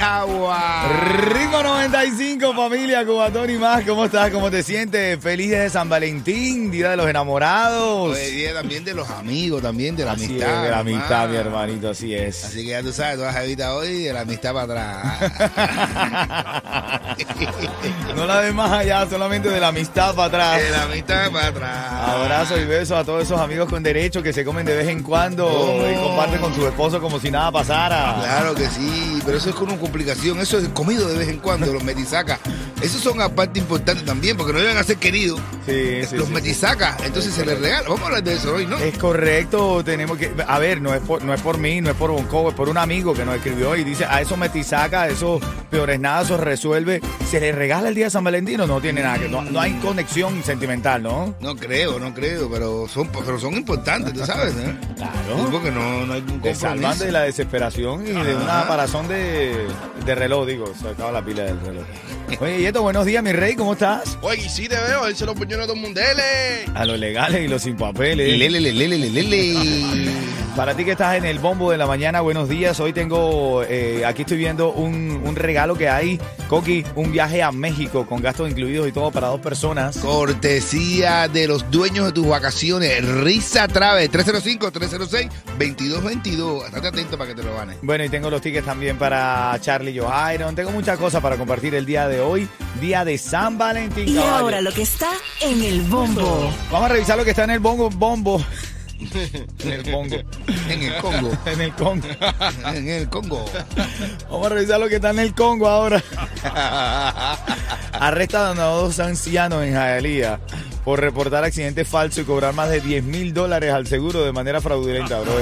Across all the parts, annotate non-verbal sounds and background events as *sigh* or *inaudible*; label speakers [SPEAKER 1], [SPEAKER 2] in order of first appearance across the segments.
[SPEAKER 1] Agua.
[SPEAKER 2] Rico 95, familia Cubatón y más. ¿Cómo estás? ¿Cómo te sientes? Feliz día de San Valentín, Día de los Enamorados.
[SPEAKER 3] Día también de los amigos, también de la
[SPEAKER 2] Así
[SPEAKER 3] amistad.
[SPEAKER 2] es, de la amistad, mi hermanito, así es.
[SPEAKER 3] Así que ya tú sabes, todas las evitas hoy de la amistad para atrás. *laughs*
[SPEAKER 2] No la ves más allá, solamente de la amistad para atrás.
[SPEAKER 3] de la amistad para atrás.
[SPEAKER 2] Abrazo y besos a todos esos amigos con derecho que se comen de vez en cuando
[SPEAKER 3] Oh.
[SPEAKER 2] y comparten con su esposo como si nada pasara.
[SPEAKER 3] Claro que sí, pero eso es con una complicación. Eso es comido de vez en cuando, los metisacas. Esos son aparte importantes también, porque no deben a ser queridos.
[SPEAKER 2] Sí, sí,
[SPEAKER 3] los
[SPEAKER 2] sí,
[SPEAKER 3] metisacas, entonces se les regala. Vamos a hablar de eso hoy, ¿no?
[SPEAKER 2] Es correcto, tenemos que, a ver, no es por, no es por mí, no es por Bonco, es por un amigo que nos escribió y dice, a esos metisaca, a esos peores nada, eso resuelve, se les regala el día de San Valentín o no tiene nada que, no, no hay conexión sentimental, ¿no?
[SPEAKER 3] No creo, no creo, pero son, pero son importantes, tú sabes, ¿eh? *laughs*
[SPEAKER 2] Claro.
[SPEAKER 3] Sí, porque no, no hay un
[SPEAKER 2] Te salvan
[SPEAKER 3] compromiso.
[SPEAKER 2] de la desesperación y de una parazón de, de reloj, digo, se acaba la pila del reloj. Oye, Yeto, buenos días, mi rey, ¿cómo estás?
[SPEAKER 4] Oye, y sí te veo, él se lo puñó a todo el mundo.
[SPEAKER 2] A los legales y los sin papeles.
[SPEAKER 3] Lele, lele, lele, lele.
[SPEAKER 2] Para ti que estás en el bombo de la mañana, buenos días. Hoy tengo, eh, aquí estoy viendo un, un regalo que hay, Coqui, un viaje a México con gastos incluidos y todo para dos personas.
[SPEAKER 3] Cortesía de los dueños de tus vacaciones. Risa Traves, 305-306-2222. Estate atento para que te lo ganes.
[SPEAKER 2] Bueno, y tengo los tickets también para Charlie Johairon. Tengo muchas cosas para compartir el día de hoy, día de San Valentín.
[SPEAKER 5] Y
[SPEAKER 2] caballo.
[SPEAKER 5] ahora lo que está en el bombo.
[SPEAKER 2] Vamos a revisar lo que está en el bongo, bombo. En el bongo.
[SPEAKER 3] En el Congo. *laughs*
[SPEAKER 2] en el Congo.
[SPEAKER 3] en el Congo.
[SPEAKER 2] Vamos a revisar lo que está en el Congo ahora. *laughs* Arrestan a dos ancianos en Hialeah por reportar accidente falso y cobrar más de 10 mil dólares al seguro de manera fraudulenta, bro.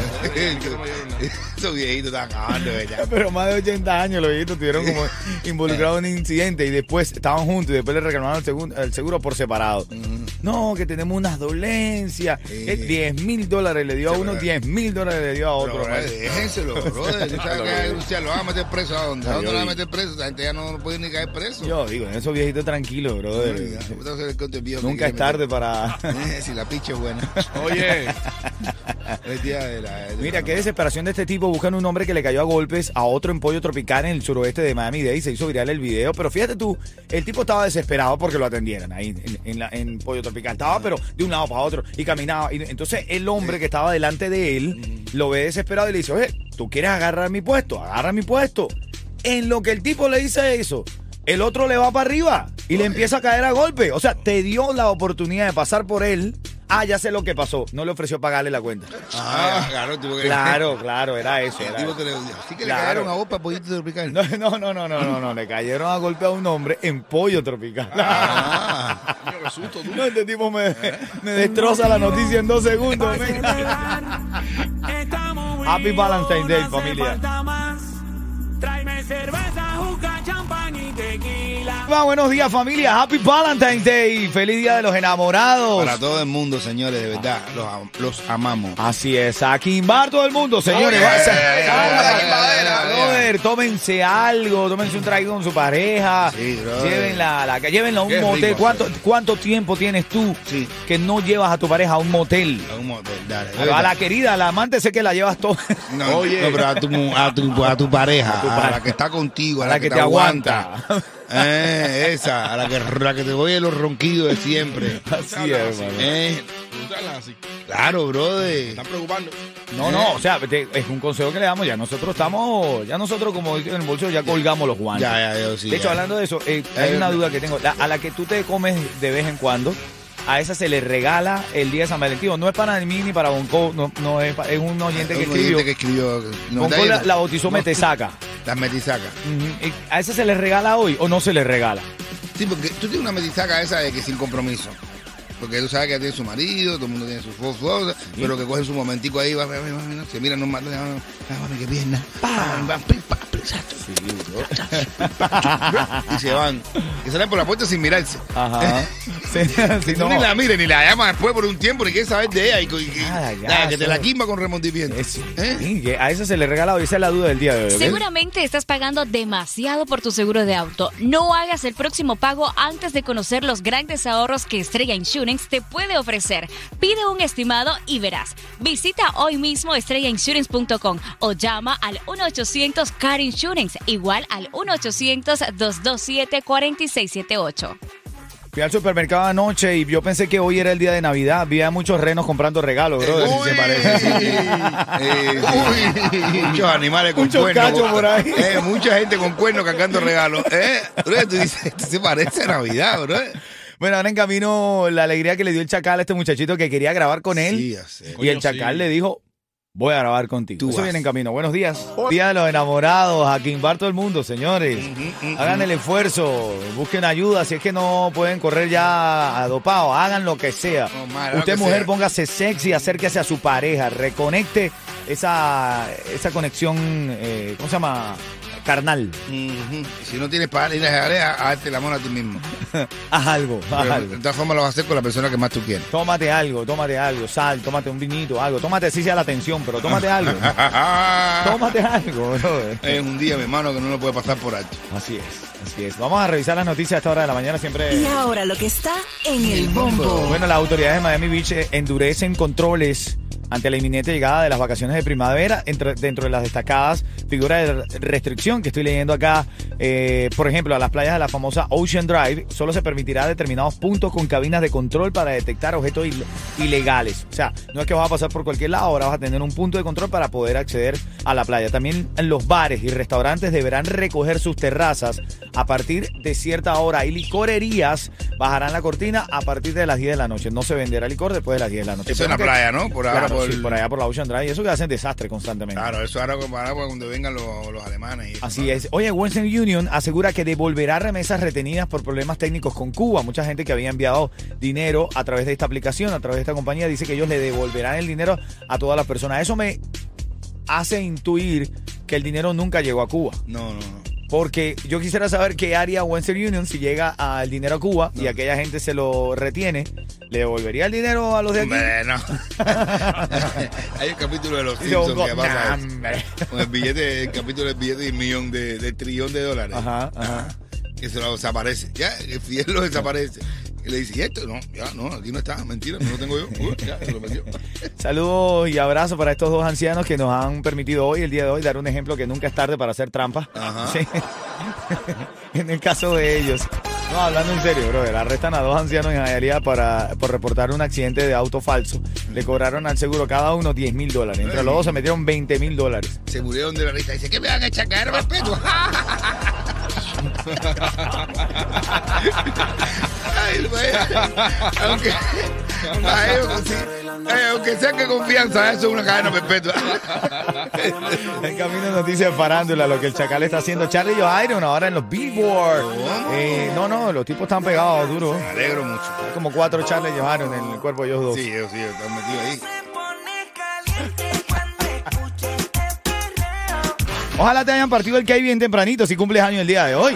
[SPEAKER 3] Esos viejitos están acabando. *laughs*
[SPEAKER 2] Pero más de 80 años los viejitos estuvieron como involucrados en un incidente y después estaban juntos y después le reclamaron el seguro, el seguro por separado. No, que tenemos unas dolencias.
[SPEAKER 3] Sí.
[SPEAKER 2] Es 10 mil dólares le dio a uno,
[SPEAKER 3] pero-
[SPEAKER 2] 10 mil dólares le dio a otro.
[SPEAKER 3] Déjenselo, *laughs* brother. Sabes que hay que denunciar, lo van a meter preso a dónde. ¿A dónde lo van a meter preso? La gente ya no puede ni caer preso.
[SPEAKER 2] Yo digo, en esos viejitos tranquilos, brother. Nunca es tarde para...
[SPEAKER 3] meter. *laughs* Eh, Si la picha es buena. *laughs*
[SPEAKER 4] Oye,
[SPEAKER 3] de la. de
[SPEAKER 2] Mira, qué desesperación de este tipo. Buscan un hombre que le cayó a golpes a otro en pollo tropical en el suroeste de Miami-Dade. Se hizo viral el video. Pero fíjate tú, el tipo estaba desesperado porque lo atendieran ahí en, en la- en pollo tropical. Estaba, pero de un lado para otro y caminaba. Y entonces el hombre que estaba delante de él lo ve desesperado y le dice: Oye, ¿tú quieres agarrar mi puesto? Agarra mi puesto. En lo que el tipo le dice eso. El otro le va para arriba y le empieza a caer a golpe. O sea, te dio la oportunidad de pasar por él. Ah, ya sé lo que pasó. No le ofreció pagarle la cuenta.
[SPEAKER 3] Ah, claro, tuvo que.
[SPEAKER 2] Claro, claro, era eso. Era eso.
[SPEAKER 3] que le. Así que
[SPEAKER 2] Claro.
[SPEAKER 3] le cagaron a vos para pollito tropical.
[SPEAKER 2] No, no, no, no, no, no, no, le cayeron a golpe a un hombre en pollo tropical.
[SPEAKER 3] Ah.
[SPEAKER 4] coño, qué susto tú.
[SPEAKER 2] No, este tipo me, me destroza la noticia en dos segundos.
[SPEAKER 6] Estamos
[SPEAKER 2] Happy Valentine's Day,
[SPEAKER 6] no hace
[SPEAKER 2] familia. Buenos días familia, Happy Valentine's Day, feliz día de los enamorados.
[SPEAKER 3] Para todo el mundo, señores, de verdad. Los, am- los amamos.
[SPEAKER 2] Así es, a quimbar todo el mundo, señores.
[SPEAKER 4] La
[SPEAKER 2] brother, tómense algo, tómense un trago con su pareja.
[SPEAKER 3] Sí,
[SPEAKER 2] llévenla, la, llévenla a un
[SPEAKER 4] Qué
[SPEAKER 2] motel.
[SPEAKER 4] rico,
[SPEAKER 2] ¿Cuánto, ¿Cuánto tiempo tienes tú
[SPEAKER 3] Sí.
[SPEAKER 2] que no llevas a tu pareja a un motel?
[SPEAKER 3] A un motel, dale.
[SPEAKER 2] A la querida, a la amante sé que la llevas todo.
[SPEAKER 3] No, *laughs*
[SPEAKER 4] Oye.
[SPEAKER 3] no, pero a tu, a tu, a tu pareja, a,
[SPEAKER 2] pareja.
[SPEAKER 3] la que está contigo, a,
[SPEAKER 2] A
[SPEAKER 3] la, que, te aguanta. Eh, esa, a la que, la que te oye los ronquidos de siempre.
[SPEAKER 2] Así es, hermano.
[SPEAKER 3] Eh,
[SPEAKER 4] hablas así.
[SPEAKER 3] claro, brother.
[SPEAKER 4] están preocupando.
[SPEAKER 2] No, no, o sea, te- es un consejo que le damos. Ya nosotros estamos, ya nosotros como en el bolsillo, ya colgamos los guantes.
[SPEAKER 3] Ya, ya, yo sí.
[SPEAKER 2] de hecho,
[SPEAKER 3] ya.
[SPEAKER 2] hablando de eso, eh, hay
[SPEAKER 3] Eh,
[SPEAKER 2] una duda que tengo. La- a la que tú te comes de vez en cuando, a esa se le regala el día de San Valentín. No es para mí ni para Bonco, no, no es, es un oyente que
[SPEAKER 3] Un
[SPEAKER 2] escribió.
[SPEAKER 3] oyente que escribió. no,
[SPEAKER 2] Bonco la, la bautizó Metesaca. *laughs*
[SPEAKER 3] Las metisacas.
[SPEAKER 2] Ujú. Y ¿A esa se le regala hoy o no se le regala?
[SPEAKER 3] Sí, porque tú tienes una metisaca esa de que sin compromiso. Porque tú sabes que tiene su marido, todo el mundo tiene sus cosas, pero que cogen su momentico ahí, va, va, va, va, se miran, no matan, ah, mami, qué pierna. Pam, pam, y se van. Y salen por la puerta sin mirarse.
[SPEAKER 2] Ajá. *laughs* Sí, sí,
[SPEAKER 3] Tú
[SPEAKER 2] no.
[SPEAKER 3] ni la mires, ni la llamas después por un tiempo, ni quieres saber de ella. Y,
[SPEAKER 2] Nada, ya,
[SPEAKER 3] nada, que te la quimba con remordimiento.
[SPEAKER 2] Es-
[SPEAKER 3] ¿Eh?
[SPEAKER 2] sí, que a eso se le regalado y esa es la duda del día de hoy.
[SPEAKER 7] Seguramente estás pagando demasiado por tu seguro de auto. No hagas el próximo pago antes de conocer los grandes ahorros que Estrella Insurance te puede ofrecer. Pide un estimado y verás. Visita hoy mismo estrellainsurance.com o llama al 1-800 Car Insurance, igual al 1-800-227-4678.
[SPEAKER 2] Fui al supermercado anoche y yo pensé que hoy era el día de Navidad. Había muchos renos comprando regalos, bro.
[SPEAKER 3] Uy,
[SPEAKER 2] se parece.
[SPEAKER 3] eh, uy, muchos animales con
[SPEAKER 2] Muchos
[SPEAKER 3] cuernos.
[SPEAKER 2] cachos por ahí.
[SPEAKER 3] Eh, mucha gente con cuernos cargando regalos. Eh, bro, tú dices, esto se parece a Navidad, bro.
[SPEAKER 2] Bueno, ahora en camino la alegría que le dio el chacal a este muchachito que quería grabar con él.
[SPEAKER 3] Sí,
[SPEAKER 2] y el chacal
[SPEAKER 4] sí.
[SPEAKER 2] le dijo, voy a grabar contigo.
[SPEAKER 3] Tú
[SPEAKER 2] Eso
[SPEAKER 3] vas.
[SPEAKER 2] viene en camino. Buenos días. Día de los enamorados, a quimbar todo el mundo, señores. Hagan el esfuerzo, busquen ayuda. Si es que no pueden correr ya a dopado, hagan lo que sea.
[SPEAKER 3] No, madre, lo
[SPEAKER 2] Usted,
[SPEAKER 3] que
[SPEAKER 2] mujer,
[SPEAKER 3] sea.
[SPEAKER 2] póngase sexy, acérquese a su pareja, reconecte esa, esa conexión, eh, ¿cómo se llama? Carnal.
[SPEAKER 3] Si no tienes para ir a dejar, hazte el amor a ti mismo. *laughs*
[SPEAKER 2] Haz algo, haz
[SPEAKER 3] Pero,
[SPEAKER 2] algo.
[SPEAKER 3] de todas formas lo vas a hacer con la persona que más tú quieres.
[SPEAKER 2] Tómate algo, tómate algo, sal, tómate un vinito, algo. Tómate así sea la atención, pero tómate *laughs* algo. *laughs* tómate algo, brother.
[SPEAKER 3] es un día, mi hermano, que no lo puede pasar por alto.
[SPEAKER 2] Así es, así es. Vamos a revisar las noticias a esta hora de la mañana siempre.
[SPEAKER 5] Y ahora lo que está en el bombo.
[SPEAKER 2] Bueno, las autoridades de Miami Beach endurecen controles ante la inminente llegada de las vacaciones de primavera. Entre- dentro de las destacadas figuras de restricción que estoy leyendo acá, eh, por ejemplo, a las playas de la famosa Ocean Drive, solo se permitirá determinados puntos con cabinas de control para detectar objetos il- ilegales. O sea, no es que vas a pasar por cualquier lado, ahora vas a tener un punto de control para poder acceder a la playa. También los bares y restaurantes deberán recoger sus terrazas a partir de cierta hora y licorerías bajarán la cortina a partir de las 10 de la noche. No se venderá licor después de las 10 de la noche.
[SPEAKER 3] Eso en la playa, ¿no? Por ahora,
[SPEAKER 2] Claro, sí, por allá por la Ocean Drive. Eso que hacen desastre constantemente.
[SPEAKER 3] Claro, eso ahora, ahora cuando vengan los, los alemanes. Y eso,
[SPEAKER 2] Así
[SPEAKER 3] ¿no?
[SPEAKER 2] es. Oye, Western Union asegura que devolverá remesas retenidas por problemas técnicos con Cuba. Mucha gente que había enviado dinero a través de esta aplicación, a través de esta compañía, dice que ellos le devolverán el dinero a todas las personas. Eso me hace intuir que el dinero nunca llegó a Cuba.
[SPEAKER 3] No, no, no.
[SPEAKER 2] Porque yo quisiera saber qué haría Western Union si llega al dinero a Cuba y aquella gente se lo retiene. ¿Le devolvería el dinero a los de aquí?
[SPEAKER 3] Hombre, no. *laughs* Hay un capítulo de los Simpsons que pasa
[SPEAKER 2] Nah.
[SPEAKER 3] Con el billete, el capítulo del billete de un millón de, de trillón de dólares.
[SPEAKER 2] Ajá, ajá.
[SPEAKER 3] Que se lo desaparece. Ya, el fiel lo desaparece. Y le dice, ¿y esto? No, ya, no, aquí no está. Mentira, no lo tengo yo. Uh, ya, se lo metió. *laughs*
[SPEAKER 2] Saludos y abrazos para estos dos ancianos que nos han permitido hoy, el día de hoy, dar un ejemplo que nunca es tarde para hacer trampa.
[SPEAKER 3] Ajá.
[SPEAKER 2] Sí. *laughs* en el caso de ellos. No, hablando en serio, brother. Arrestan a dos ancianos en Hialeah para, por reportar un accidente de auto falso. Le cobraron al seguro cada uno 10 mil dólares. Entre los dos se metieron 20 mil dólares.
[SPEAKER 3] Se murieron de la risa. Dice, ¿qué me van a echar caer respeto? Ay, aunque, ay, sí. Ay, aunque sea que confianza, eso es una cadena perpetua.
[SPEAKER 2] En camino de noticias farándula, lo que el chacal está haciendo. Charlie Iron ahora en los Billboard. Eh, no, no, los tipos están pegados duro.
[SPEAKER 3] Me alegro mucho.
[SPEAKER 2] Hay como cuatro Charlie Iron en el cuerpo de ellos dos.
[SPEAKER 3] Sí, ellos sí, están metidos ahí.
[SPEAKER 2] Ojalá te hayan partido el que hay bien tempranito si cumples año el día de hoy.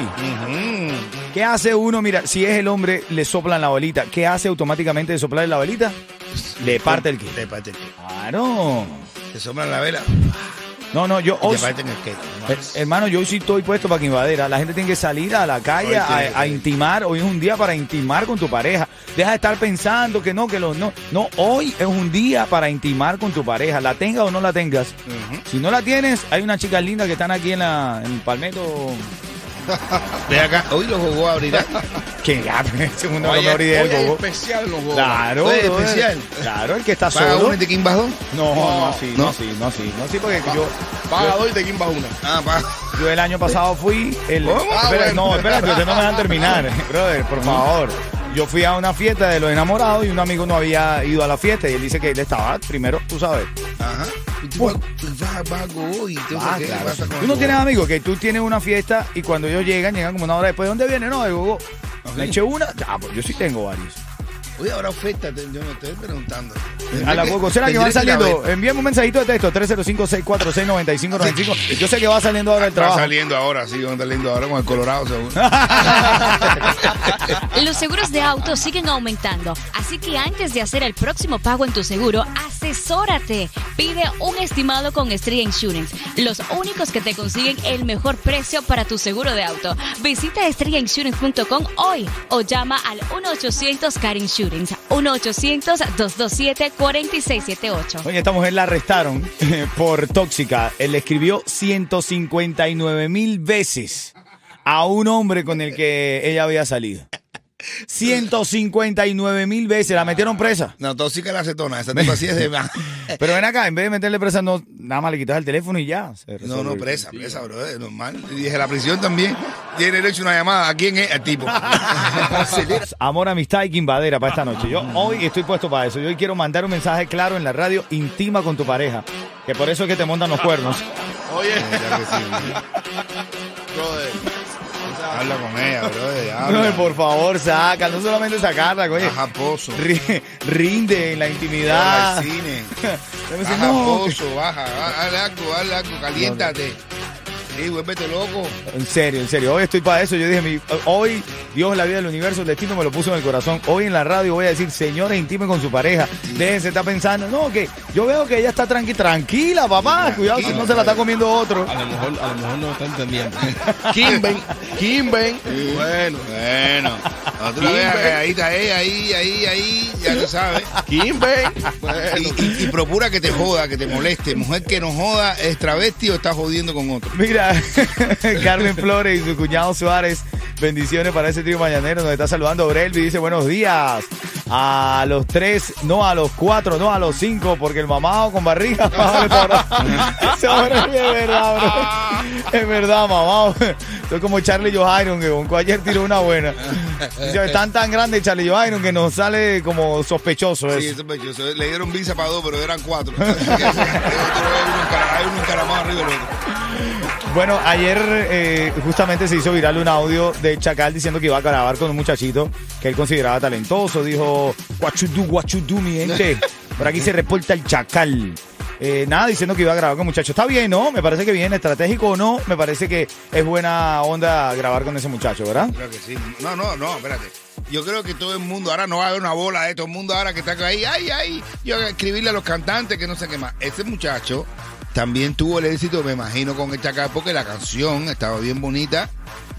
[SPEAKER 2] ¿Qué hace uno? Mira, si es el hombre, le soplan la bolita. ¿Qué hace automáticamente de soplarle la bolita? Le parte el que.
[SPEAKER 3] Te parte el que.
[SPEAKER 2] Claro.
[SPEAKER 3] Te sombran la vela
[SPEAKER 2] No, no, yo hoy, hermano, yo sí estoy puesto para que invadera. La gente tiene que salir a la calle a, intimar. Hoy es un día para intimar con tu pareja. Deja de estar pensando que no, que los no. No, hoy es un día para intimar con tu pareja. La tengas o no la tengas. Si no la tienes, hay unas chicas lindas que están aquí en, la, en el Palmetto. *laughs*
[SPEAKER 3] Ve acá, hoy lo jugó a abrir. *laughs*
[SPEAKER 2] Que ya, *laughs* segundo
[SPEAKER 4] Oye, hoy es especial los juegos.
[SPEAKER 2] Claro,
[SPEAKER 3] Oye,
[SPEAKER 2] brother.
[SPEAKER 3] especial.
[SPEAKER 2] Claro, el que está
[SPEAKER 3] Paga
[SPEAKER 2] solo.
[SPEAKER 3] uno y te quimbas dos.
[SPEAKER 2] No, no,
[SPEAKER 4] No,
[SPEAKER 2] así,
[SPEAKER 3] no.
[SPEAKER 2] no, así, no, así, no, así, porque yo,
[SPEAKER 4] Paga dos y te quimbas una.
[SPEAKER 3] Ah, paga.
[SPEAKER 2] yo el año pasado fui el.
[SPEAKER 3] ¿Cómo?
[SPEAKER 2] Espera,
[SPEAKER 4] Ah, bueno.
[SPEAKER 2] No, espérate, ustedes no me dejan terminar, brother, por favor. Yo fui a una fiesta de los enamorados y un amigo no había ido a la fiesta y él dice que él estaba primero, tú sabes.
[SPEAKER 3] Ajá. Y tú vas, tú vas, vas a go y entonces,
[SPEAKER 2] Ah,
[SPEAKER 3] ¿qué
[SPEAKER 2] claro,
[SPEAKER 3] pasa
[SPEAKER 2] sí.
[SPEAKER 3] con
[SPEAKER 2] Tú no tienes
[SPEAKER 3] go?
[SPEAKER 2] amigos que tú tienes una fiesta y cuando ellos llegan, llegan como una hora después. ¿De dónde viene? No, el gogo. Me eché una. Pues yo sí tengo varios.
[SPEAKER 3] Oye, ahora oferta, yo me estoy preguntando.
[SPEAKER 2] A la bococera que van saliendo, envíame un mensajito de texto, 305-646-9595. Yo sé que va saliendo ahora el
[SPEAKER 3] Va
[SPEAKER 2] trabajo.
[SPEAKER 3] saliendo ahora, sí, va saliendo ahora con el Colorado, seguro. *laughs*
[SPEAKER 7] Los seguros de auto siguen aumentando, así que antes de hacer el próximo pago en tu seguro, asesórate. Pide un estimado con Estrella Insurance, los únicos que te consiguen el mejor precio para tu seguro de auto. Visita estrellainsurance.com hoy o llama al 1-800-CAR Insurance, 1-800-227-4678.
[SPEAKER 2] Oye, esta mujer la arrestaron por tóxica. Él le escribió 159 mil veces a un hombre con el que ella había salido. 159 mil veces. La metieron presa.
[SPEAKER 3] No, tóxica la acetona, esa tipa así es de más. *laughs*
[SPEAKER 2] Pero ven acá, en vez de meterle presa, no, nada más le quitas el teléfono y ya.
[SPEAKER 3] No, no, presa, presa, bro, es normal. Y dije, la prisión también tiene derecho a una llamada. ¿A quién es? Al tipo. *laughs*
[SPEAKER 2] Amor, amistad y quimbadera para esta noche. Yo hoy estoy puesto para eso. Yo hoy quiero mandar un mensaje claro en la radio íntima con tu pareja. Que por eso es que te montan los cuernos. *laughs*
[SPEAKER 4] Oye,
[SPEAKER 3] Habla con ella, bro. *laughs*
[SPEAKER 2] No, por favor, saca. No solamente sacarla, oye.
[SPEAKER 3] Baja pozo.
[SPEAKER 2] Ri- Rinde en la intimidad.
[SPEAKER 3] Al cine. *laughs* Baja
[SPEAKER 2] no,
[SPEAKER 3] pozo, baja. Algo, algo. Caliéntate. Sí, vuélvete loco.
[SPEAKER 2] En serio, en serio. Hoy estoy para eso. Yo dije, mi- hoy Dios, la vida, el universo, el destino me lo puso en el corazón. Hoy en la radio voy a decir, señores, intimen con su pareja. Déjense estar pensando. No, que yo veo que ella está tranqui tranquila, papá. Cuidado si no se la está comiendo otro.
[SPEAKER 4] A lo mejor, a lo mejor no está entendiendo. *laughs* Kimben, Kimben. Bueno,
[SPEAKER 3] Bueno. Cuando tú la veas ahí ahí, ahí, ahí, ya tú sabes.
[SPEAKER 4] Bueno.
[SPEAKER 3] Y, y- y procura que te joda, que te moleste. Mujer que no joda es travesti o está jodiendo con otro.
[SPEAKER 2] Mira, *laughs* Carmen Flores y su cuñado Suárez, bendiciones para ese trío mañanero. Nos está saludando Aurelvi, dice buenos días. A los tres, no a los cuatro, no a los cinco, porque el mamado con barriga. *laughs* *laughs* Es verdad, bro. Es verdad, mamado. Soy como Charlie Johairo, que con ayer tiró una buena. Están tan grandes Charlie Johairo que nos sale como sospechoso
[SPEAKER 3] Sí,
[SPEAKER 2] eso.
[SPEAKER 3] es sospechoso. Le dieron visa para dos, pero eran cuatro. *laughs* Hay uno encaramado arriba del otro.
[SPEAKER 2] Bueno, ayer eh, justamente se hizo viral un audio de Chacal diciendo que iba a grabar con un muchachito que él consideraba talentoso. Dijo, what you do, what you do, mi gente. *laughs* Por aquí se reporta el Chacal. Eh, nada, diciendo que iba a grabar con muchacho. Está bien, ¿no? Me parece que bien, estratégico o no, me parece que es buena onda grabar con ese muchacho, ¿verdad?
[SPEAKER 3] Creo que sí. No, no, no, espérate. Yo creo que todo el mundo, ahora no va a haber una bola de todo el mundo ahora que está ahí, ay, ay, yo a escribirle a los cantantes que no sé qué más. Ese muchacho también tuvo el éxito, me imagino, con el Chacal, porque la canción estaba bien bonita.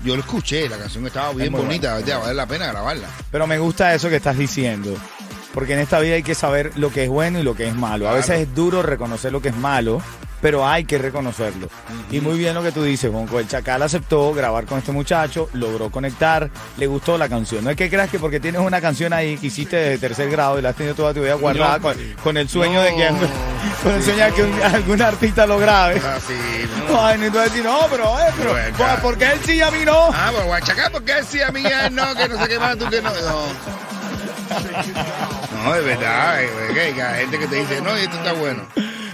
[SPEAKER 3] Yo lo escuché, la canción estaba bien bonita, ¿verdad? vale la pena grabarla.
[SPEAKER 2] Pero me gusta eso que estás diciendo. Porque en esta vida hay que saber lo que es bueno y lo que es malo. A veces es duro reconocer lo que es malo, pero hay que reconocerlo. Y muy bien lo que tú dices, Juanco. El Chacal aceptó grabar con este muchacho, logró conectar, le gustó la canción. No es que creas que porque tienes una canción ahí que hiciste de tercer grado y la has tenido toda tu vida guardada con, con el sueño de que sueño de que un- algún artista lo grabe.
[SPEAKER 3] Así, no. *laughs*
[SPEAKER 2] Ay, ni tú vas a decir, no, pero, eh, pero,
[SPEAKER 3] Bueno,
[SPEAKER 2] ¿por-
[SPEAKER 3] ya.
[SPEAKER 2] ¿por qué él sí y a mí no?
[SPEAKER 3] Ah, pues Guachacá, porque él sí, a mí él no, que no sé qué más, tú que no. No, no de verdad, que hay gente que te dice, no, y esto está bueno.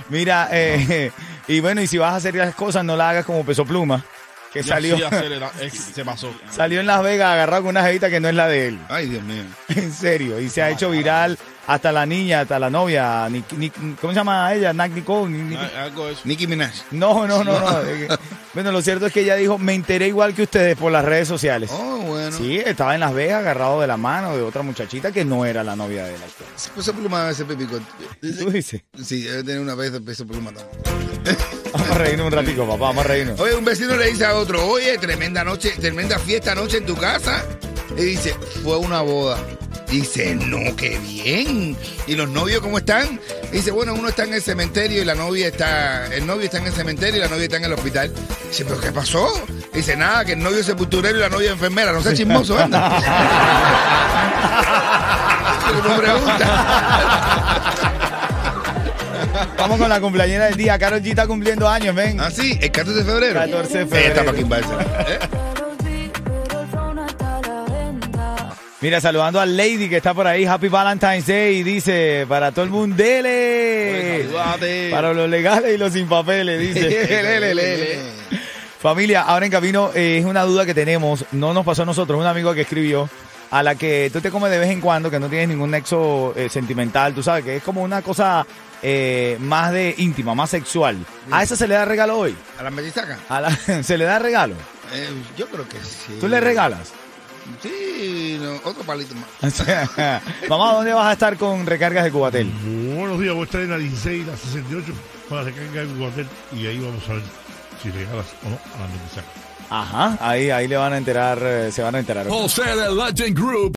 [SPEAKER 2] Mira, eh, y bueno, y si vas a hacer las cosas, no las hagas como peso pluma, que
[SPEAKER 4] Yo
[SPEAKER 2] salió,
[SPEAKER 4] sí acelera- *laughs* se pasó.
[SPEAKER 2] salió en Las Vegas agarrado con una jevita que no es la de él.
[SPEAKER 3] Ay, Dios mío.
[SPEAKER 2] En serio, y se ha hecho viral hasta la niña, hasta la novia, ¿cómo se llama ella? Nac Nicole. Nic- Nic-
[SPEAKER 4] Ah, Algo de eso.
[SPEAKER 3] Nicki Minaj.
[SPEAKER 2] No, no, no, no. Bueno, lo cierto es que ella dijo, me enteré igual que ustedes por las redes sociales.
[SPEAKER 3] Oh, bueno.
[SPEAKER 2] Sí, estaba en Las Vegas agarrado de la mano de otra muchachita que no era la novia de él. actual.
[SPEAKER 3] Peso pluma ese pipi corto.
[SPEAKER 2] ¿Tú dices?
[SPEAKER 3] Sí, debe tener una vez de peso pluma también. *laughs*
[SPEAKER 2] Vamos a reírnos un ratico, papá, vamos a reírnos.
[SPEAKER 3] Oye, un vecino le dice a otro, oye, tremenda noche, tremenda fiesta anoche en tu casa. Y dice, fue una boda. Dice, no, qué bien. ¿Y los novios cómo están? Dice, bueno, uno está en el cementerio y la novia está, el novio está en el cementerio y la novia está en el hospital. Dice, ¿pero qué pasó? Dice, nada, que el novio es sepulturero y la novia enfermera. No sea chismoso, anda. *laughs* Uno pregunta.
[SPEAKER 2] Vamos con la cumpleañera del día. Carol G está cumpliendo años, ven.
[SPEAKER 3] Ah, sí, el 14 de febrero.
[SPEAKER 2] 14 de febrero.
[SPEAKER 3] está para
[SPEAKER 2] Mira, saludando a Lady que está por ahí. Happy Valentine's Day. Y dice, para todo el mundo, dele. Para los legales y los sin papeles, dice. *laughs* Familia, ahora en camino eh, es una duda que tenemos. No nos pasó a nosotros, un amigo que escribió a la que tú te comes de vez en cuando, que no tienes ningún nexo eh, sentimental, tú sabes, que es como una cosa eh, más de íntima, más sexual. ¿A esa se le da regalo hoy?
[SPEAKER 3] ¿A la
[SPEAKER 2] la- *laughs* ¿Se le da regalo?
[SPEAKER 3] Yo creo que sí.
[SPEAKER 2] ¿Tú le regalas?
[SPEAKER 3] Sí, no, otro palito más. *laughs*
[SPEAKER 2] Mamá, ¿dónde vas a estar con recargas de Cubatel?
[SPEAKER 8] Buenos días, voy a estar en la 16, la 68 para recargar el Guatel y ahí vamos a ver si regalas o no a la mensaje.
[SPEAKER 2] Ajá, ahí, ahí le van a enterar, eh, se van a enterar.
[SPEAKER 9] José de Legend Group